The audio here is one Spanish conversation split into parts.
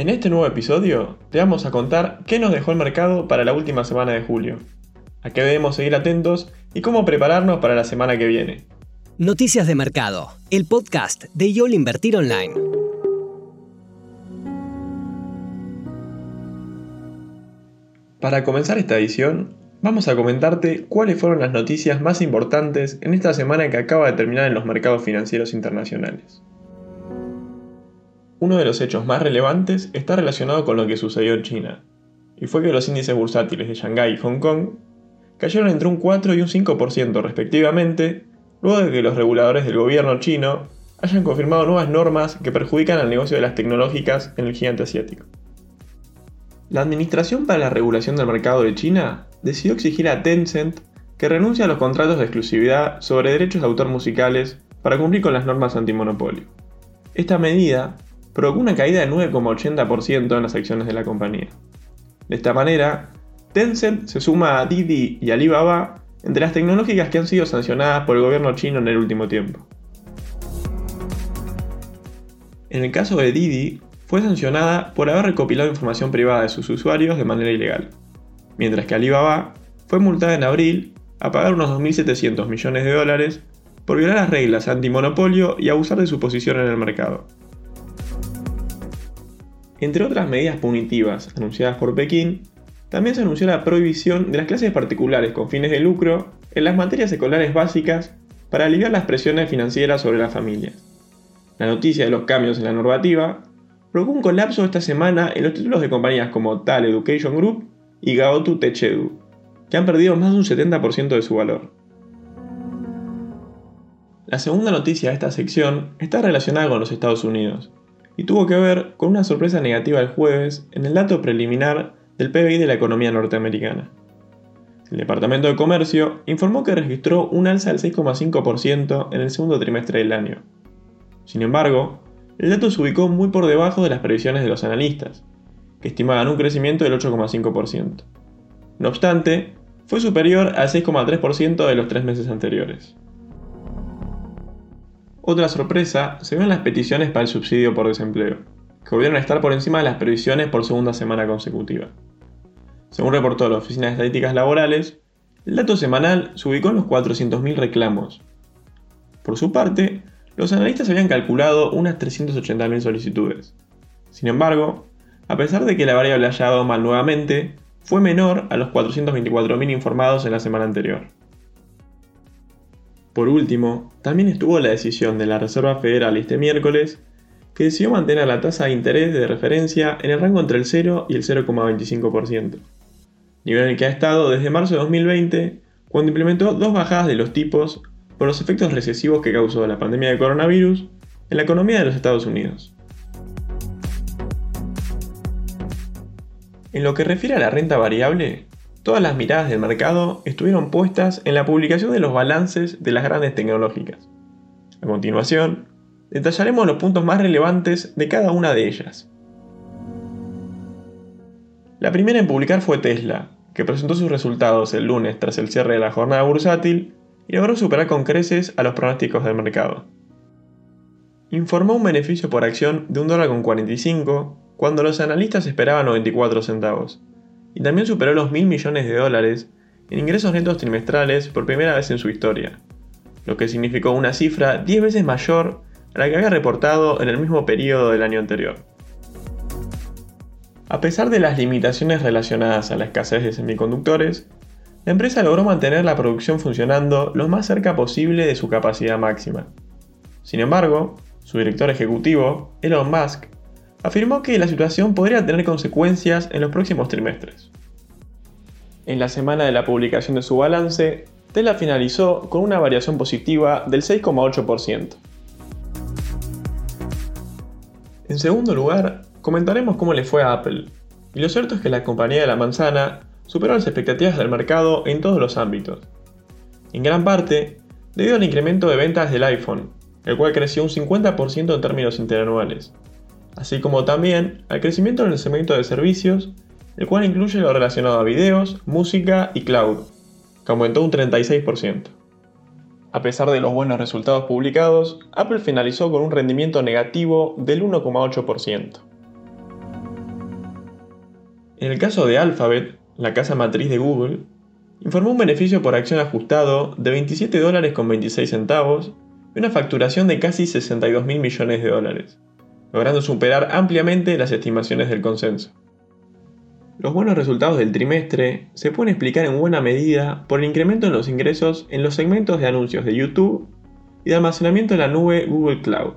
En este nuevo episodio te vamos a contar qué nos dejó el mercado para la última semana de julio, a qué debemos seguir atentos y cómo prepararnos para la semana que viene. Noticias de Mercado, el podcast de YOL Invertir Online. Para comenzar esta edición, vamos a comentarte cuáles fueron las noticias más importantes en esta semana que acaba de terminar en los mercados financieros internacionales. Uno de los hechos más relevantes está relacionado con lo que sucedió en China, y fue que los índices bursátiles de Shanghái y Hong Kong cayeron entre un 4 y un 5% respectivamente, luego de que los reguladores del gobierno chino hayan confirmado nuevas normas que perjudican al negocio de las tecnológicas en el gigante asiático. La Administración para la Regulación del Mercado de China decidió exigir a Tencent que renuncie a los contratos de exclusividad sobre derechos de autor musicales para cumplir con las normas antimonopolio. Esta medida provocó una caída del 9,80% en las acciones de la compañía. De esta manera, Tencent se suma a Didi y Alibaba entre las tecnológicas que han sido sancionadas por el gobierno chino en el último tiempo. En el caso de Didi, fue sancionada por haber recopilado información privada de sus usuarios de manera ilegal, mientras que Alibaba fue multada en abril a pagar unos 2.700 millones de dólares por violar las reglas antimonopolio y abusar de su posición en el mercado. Entre otras medidas punitivas anunciadas por Pekín, también se anunció la prohibición de las clases particulares con fines de lucro en las materias escolares básicas para aliviar las presiones financieras sobre las familias. La noticia de los cambios en la normativa provocó un colapso esta semana en los títulos de compañías como Tal Education Group y Gaotu Techedu, que han perdido más de un 70% de su valor. La segunda noticia de esta sección está relacionada con los Estados Unidos, y tuvo que ver con una sorpresa negativa el jueves en el dato preliminar del PBI de la economía norteamericana. El Departamento de Comercio informó que registró un alza del 6,5% en el segundo trimestre del año. Sin embargo, el dato se ubicó muy por debajo de las previsiones de los analistas, que estimaban un crecimiento del 8,5%. No obstante, fue superior al 6,3% de los tres meses anteriores. Otra sorpresa se ven las peticiones para el subsidio por desempleo, que volvieron a estar por encima de las previsiones por segunda semana consecutiva. Según reportó la Oficina de Estadísticas Laborales, el dato semanal se ubicó en los 400.000 reclamos. Por su parte, los analistas habían calculado unas 380.000 solicitudes. Sin embargo, a pesar de que la variable haya dado mal nuevamente, fue menor a los 424.000 informados en la semana anterior. Por último, también estuvo la decisión de la Reserva Federal este miércoles que decidió mantener la tasa de interés de referencia en el rango entre el 0 y el 0,25%, nivel en el que ha estado desde marzo de 2020, cuando implementó dos bajadas de los tipos por los efectos recesivos que causó la pandemia de coronavirus en la economía de los Estados Unidos. En lo que refiere a la renta variable, Todas las miradas del mercado estuvieron puestas en la publicación de los balances de las grandes tecnológicas. A continuación, detallaremos los puntos más relevantes de cada una de ellas. La primera en publicar fue Tesla, que presentó sus resultados el lunes tras el cierre de la jornada bursátil y logró superar con creces a los pronósticos del mercado. Informó un beneficio por acción de $1,45 dólar cuando los analistas esperaban 94 centavos y también superó los mil millones de dólares en ingresos netos trimestrales por primera vez en su historia, lo que significó una cifra 10 veces mayor a la que había reportado en el mismo periodo del año anterior. A pesar de las limitaciones relacionadas a la escasez de semiconductores, la empresa logró mantener la producción funcionando lo más cerca posible de su capacidad máxima. Sin embargo, su director ejecutivo, Elon Musk, afirmó que la situación podría tener consecuencias en los próximos trimestres. En la semana de la publicación de su balance, Tesla finalizó con una variación positiva del 6,8%. En segundo lugar, comentaremos cómo le fue a Apple. Y lo cierto es que la compañía de la manzana superó las expectativas del mercado en todos los ámbitos. En gran parte, debido al incremento de ventas del iPhone, el cual creció un 50% en términos interanuales, así como también al crecimiento en el segmento de servicios, el cual incluye lo relacionado a videos, música y cloud, que aumentó un 36%. A pesar de los buenos resultados publicados, Apple finalizó con un rendimiento negativo del 1,8%. En el caso de Alphabet, la casa matriz de Google, informó un beneficio por acción ajustado de 27 dólares con 26 centavos y una facturación de casi 62 mil millones de dólares, logrando superar ampliamente las estimaciones del consenso. Los buenos resultados del trimestre se pueden explicar en buena medida por el incremento en los ingresos en los segmentos de anuncios de YouTube y de almacenamiento en la nube Google Cloud.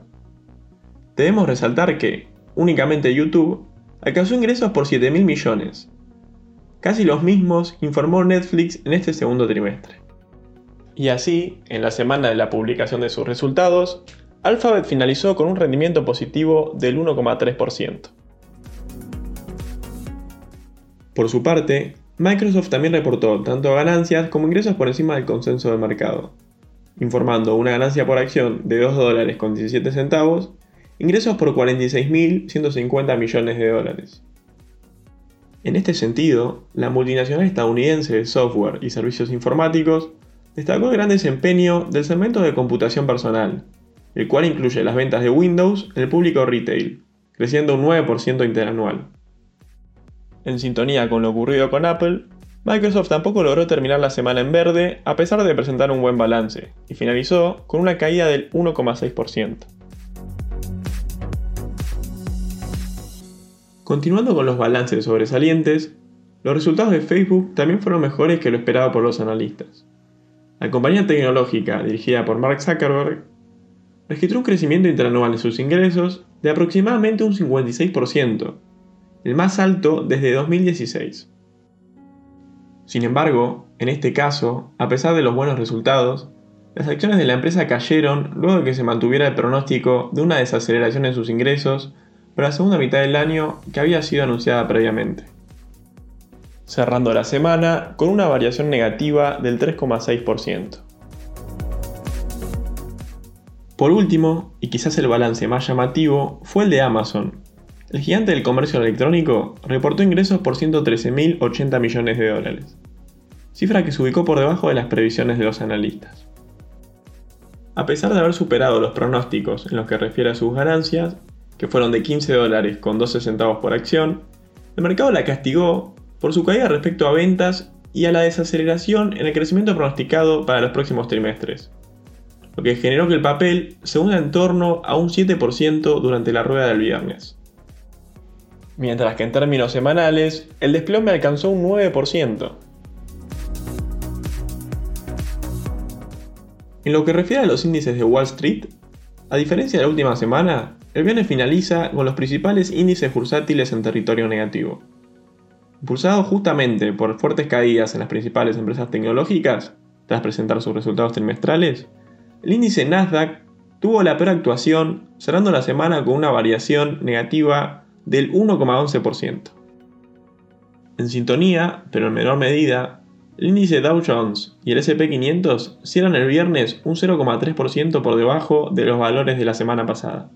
Debemos resaltar que, únicamente YouTube, alcanzó ingresos por 7 mil millones, casi los mismos informó Netflix en este segundo trimestre. Y así, en la semana de la publicación de sus resultados, Alphabet finalizó con un rendimiento positivo del 1,3%. Por su parte, Microsoft también reportó tanto ganancias como ingresos por encima del consenso del mercado, informando una ganancia por acción de 2 dólares con 17 centavos, ingresos por 46.150 millones de dólares. En este sentido, la multinacional estadounidense de software y servicios informáticos destacó el gran desempeño del segmento de computación personal, el cual incluye las ventas de Windows en el público retail, creciendo un 9% interanual. En sintonía con lo ocurrido con Apple, Microsoft tampoco logró terminar la semana en verde a pesar de presentar un buen balance, y finalizó con una caída del 1,6%. Continuando con los balances sobresalientes, los resultados de Facebook también fueron mejores que lo esperado por los analistas. La compañía tecnológica, dirigida por Mark Zuckerberg, registró un crecimiento interanual de sus ingresos de aproximadamente un 56%, el más alto desde 2016. Sin embargo, en este caso, a pesar de los buenos resultados, las acciones de la empresa cayeron luego de que se mantuviera el pronóstico de una desaceleración en sus ingresos para la segunda mitad del año que había sido anunciada previamente. Cerrando la semana con una variación negativa del 3,6%. Por último, y quizás el balance más llamativo, fue el de Amazon, el gigante del comercio electrónico reportó ingresos por 113.080 millones de dólares, cifra que se ubicó por debajo de las previsiones de los analistas. A pesar de haber superado los pronósticos en los que refiere a sus ganancias, que fueron de 15 dólares con 12 centavos por acción, el mercado la castigó por su caída respecto a ventas y a la desaceleración en el crecimiento pronosticado para los próximos trimestres, lo que generó que el papel se hunda en torno a un 7% durante la rueda del viernes mientras que en términos semanales el desplome alcanzó un 9%. En lo que refiere a los índices de Wall Street, a diferencia de la última semana, el viernes finaliza con los principales índices bursátiles en territorio negativo. Impulsado justamente por fuertes caídas en las principales empresas tecnológicas, tras presentar sus resultados trimestrales, el índice Nasdaq tuvo la peor actuación, cerrando la semana con una variación negativa del 1,11%. En sintonía, pero en menor medida, el índice Dow Jones y el SP500 cierran el viernes un 0,3% por debajo de los valores de la semana pasada.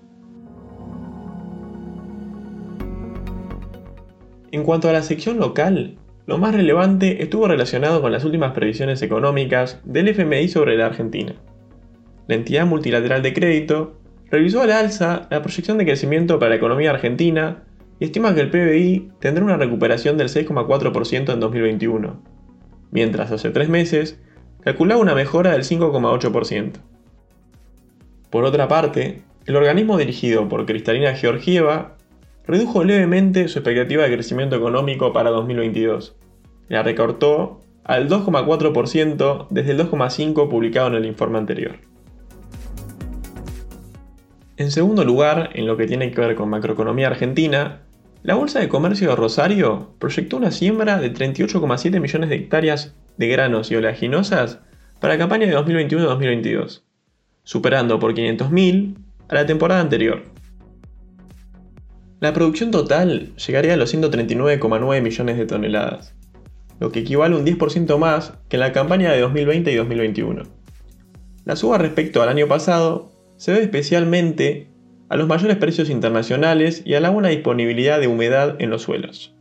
En cuanto a la sección local, lo más relevante estuvo relacionado con las últimas previsiones económicas del FMI sobre la Argentina. La entidad multilateral de crédito revisó al alza la proyección de crecimiento para la economía argentina y estima que el PBI tendrá una recuperación del 6,4% en 2021, mientras hace tres meses calculaba una mejora del 5,8%. Por otra parte, el organismo dirigido por Cristalina Georgieva redujo levemente su expectativa de crecimiento económico para 2022. La recortó al 2,4% desde el 2,5% publicado en el informe anterior. En segundo lugar, en lo que tiene que ver con macroeconomía argentina, la Bolsa de Comercio de Rosario proyectó una siembra de 38,7 millones de hectáreas de granos y oleaginosas para la campaña de 2021-2022, superando por 500.000 a la temporada anterior. La producción total llegaría a los 139,9 millones de toneladas, lo que equivale a un 10% más que en la campaña de 2020 y 2021. La suba respecto al año pasado se debe especialmente a los mayores precios internacionales y a la buena disponibilidad de humedad en los suelos.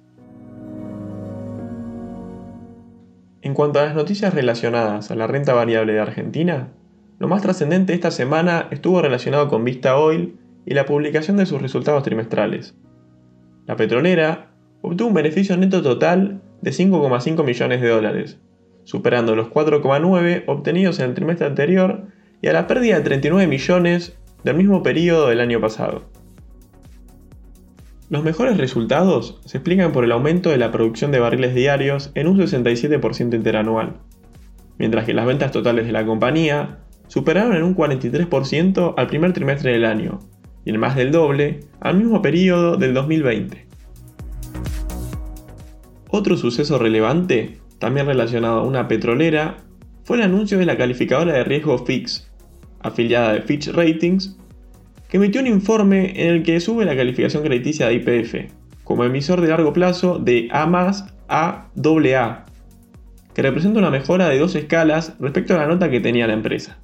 En cuanto a las noticias relacionadas a la renta variable de Argentina, lo más trascendente esta semana estuvo relacionado con Vista Oil y la publicación de sus resultados trimestrales. La petrolera obtuvo un beneficio neto total de 5,5 millones de dólares, superando los 4,9 obtenidos en el trimestre anterior y a la pérdida de 39 millones del mismo periodo del año pasado. Los mejores resultados se explican por el aumento de la producción de barriles diarios en un 67% interanual, mientras que las ventas totales de la compañía superaron en un 43% al primer trimestre del año, y en más del doble al mismo periodo del 2020. Otro suceso relevante, también relacionado a una petrolera, fue el anuncio de la calificadora de riesgo Fix, afiliada de Fitch Ratings, que emitió un informe en el que sube la calificación crediticia de IPF, como emisor de largo plazo de A a AA, que representa una mejora de dos escalas respecto a la nota que tenía la empresa.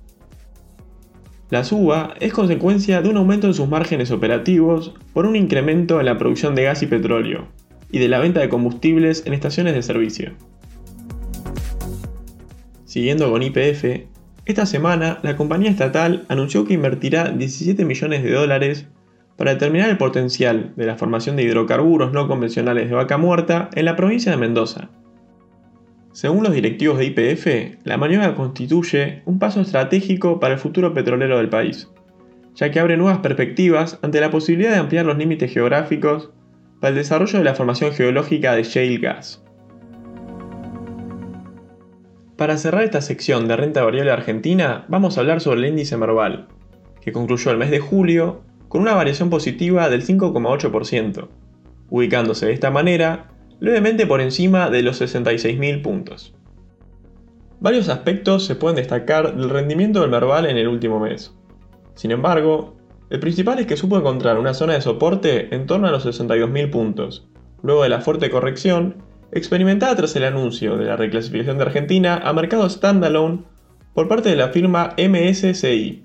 La suba es consecuencia de un aumento en sus márgenes operativos por un incremento en la producción de gas y petróleo, y de la venta de combustibles en estaciones de servicio. Siguiendo con IPF, esta semana, la compañía estatal anunció que invertirá 17 millones de dólares para determinar el potencial de la formación de hidrocarburos no convencionales de vaca muerta en la provincia de Mendoza. Según los directivos de IPF, la maniobra constituye un paso estratégico para el futuro petrolero del país, ya que abre nuevas perspectivas ante la posibilidad de ampliar los límites geográficos para el desarrollo de la formación geológica de shale gas. Para cerrar esta sección de renta variable argentina, vamos a hablar sobre el índice Merval, que concluyó el mes de julio con una variación positiva del 5,8%, ubicándose de esta manera levemente por encima de los 66.000 puntos. Varios aspectos se pueden destacar del rendimiento del Merval en el último mes. Sin embargo, el principal es que supo encontrar una zona de soporte en torno a los 62.000 puntos, luego de la fuerte corrección experimentada tras el anuncio de la reclasificación de Argentina a mercado standalone por parte de la firma MSCI.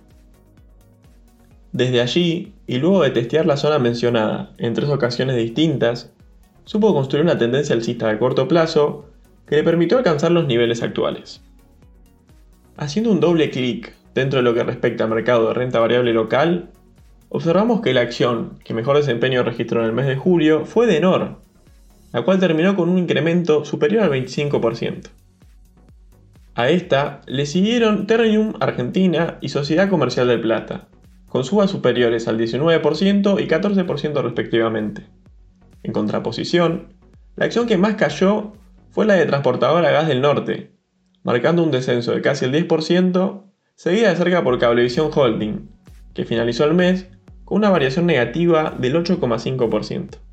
Desde allí, y luego de testear la zona mencionada en tres ocasiones distintas, supo construir una tendencia alcista de corto plazo que le permitió alcanzar los niveles actuales. Haciendo un doble clic dentro de lo que respecta al mercado de renta variable local, observamos que la acción que mejor desempeño registró en el mes de julio fue de Nor, la cual terminó con un incremento superior al 25%. A esta le siguieron Ternium Argentina y Sociedad Comercial del Plata, con subas superiores al 19% y 14% respectivamente. En contraposición, la acción que más cayó fue la de Transportadora Gas del Norte, marcando un descenso de casi el 10%, seguida de cerca por Cablevisión Holding, que finalizó el mes con una variación negativa del 8,5%.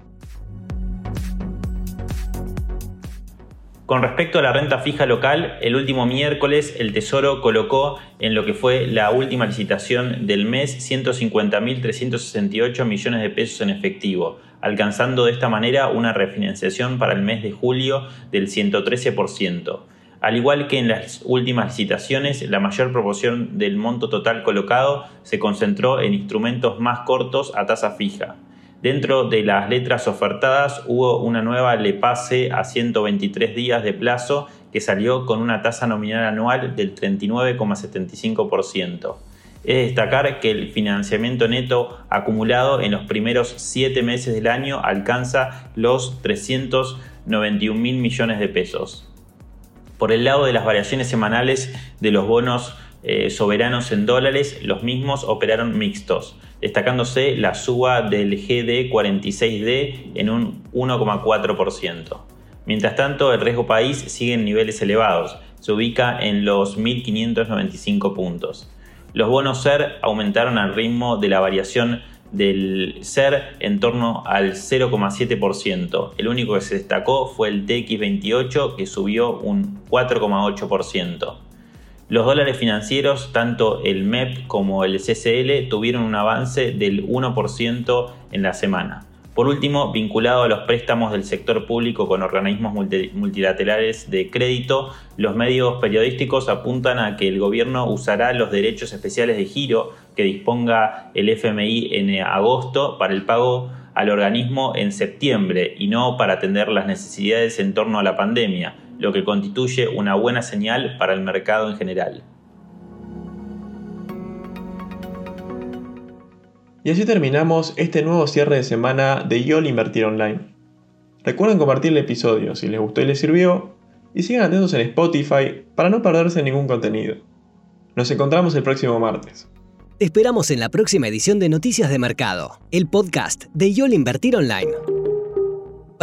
Con respecto a la renta fija local, el último miércoles el Tesoro colocó en lo que fue la última licitación del mes 150.368 millones de pesos en efectivo, alcanzando de esta manera una refinanciación para el mes de julio del 113%. Al igual que en las últimas licitaciones, la mayor proporción del monto total colocado se concentró en instrumentos más cortos a tasa fija. Dentro de las letras ofertadas hubo una nueva LEPASE a 123 días de plazo que salió con una tasa nominal anual del 39,75%. Es destacar que el financiamiento neto acumulado en los primeros 7 meses del año alcanza los 391 mil millones de pesos. Por el lado de las variaciones semanales de los bonos eh, soberanos en dólares, los mismos operaron mixtos, destacándose la suba del GD46D en un 1,4%. Mientras tanto, el riesgo país sigue en niveles elevados, se ubica en los 1.595 puntos. Los bonos SER aumentaron al ritmo de la variación del SER en torno al 0,7%. El único que se destacó fue el TX28 que subió un 4,8%. Los dólares financieros, tanto el MEP como el CCL, tuvieron un avance del 1% en la semana. Por último, vinculado a los préstamos del sector público con organismos multilaterales de crédito, los medios periodísticos apuntan a que el gobierno usará los derechos especiales de giro que disponga el FMI en agosto para el pago al organismo en septiembre y no para atender las necesidades en torno a la pandemia, lo que constituye una buena señal para el mercado en general. Y así terminamos este nuevo cierre de semana de YOL Invertir Online. Recuerden compartir el episodio si les gustó y les sirvió, y sigan atentos en Spotify para no perderse ningún contenido. Nos encontramos el próximo martes. Te esperamos en la próxima edición de Noticias de Mercado, el podcast de YOL Invertir Online.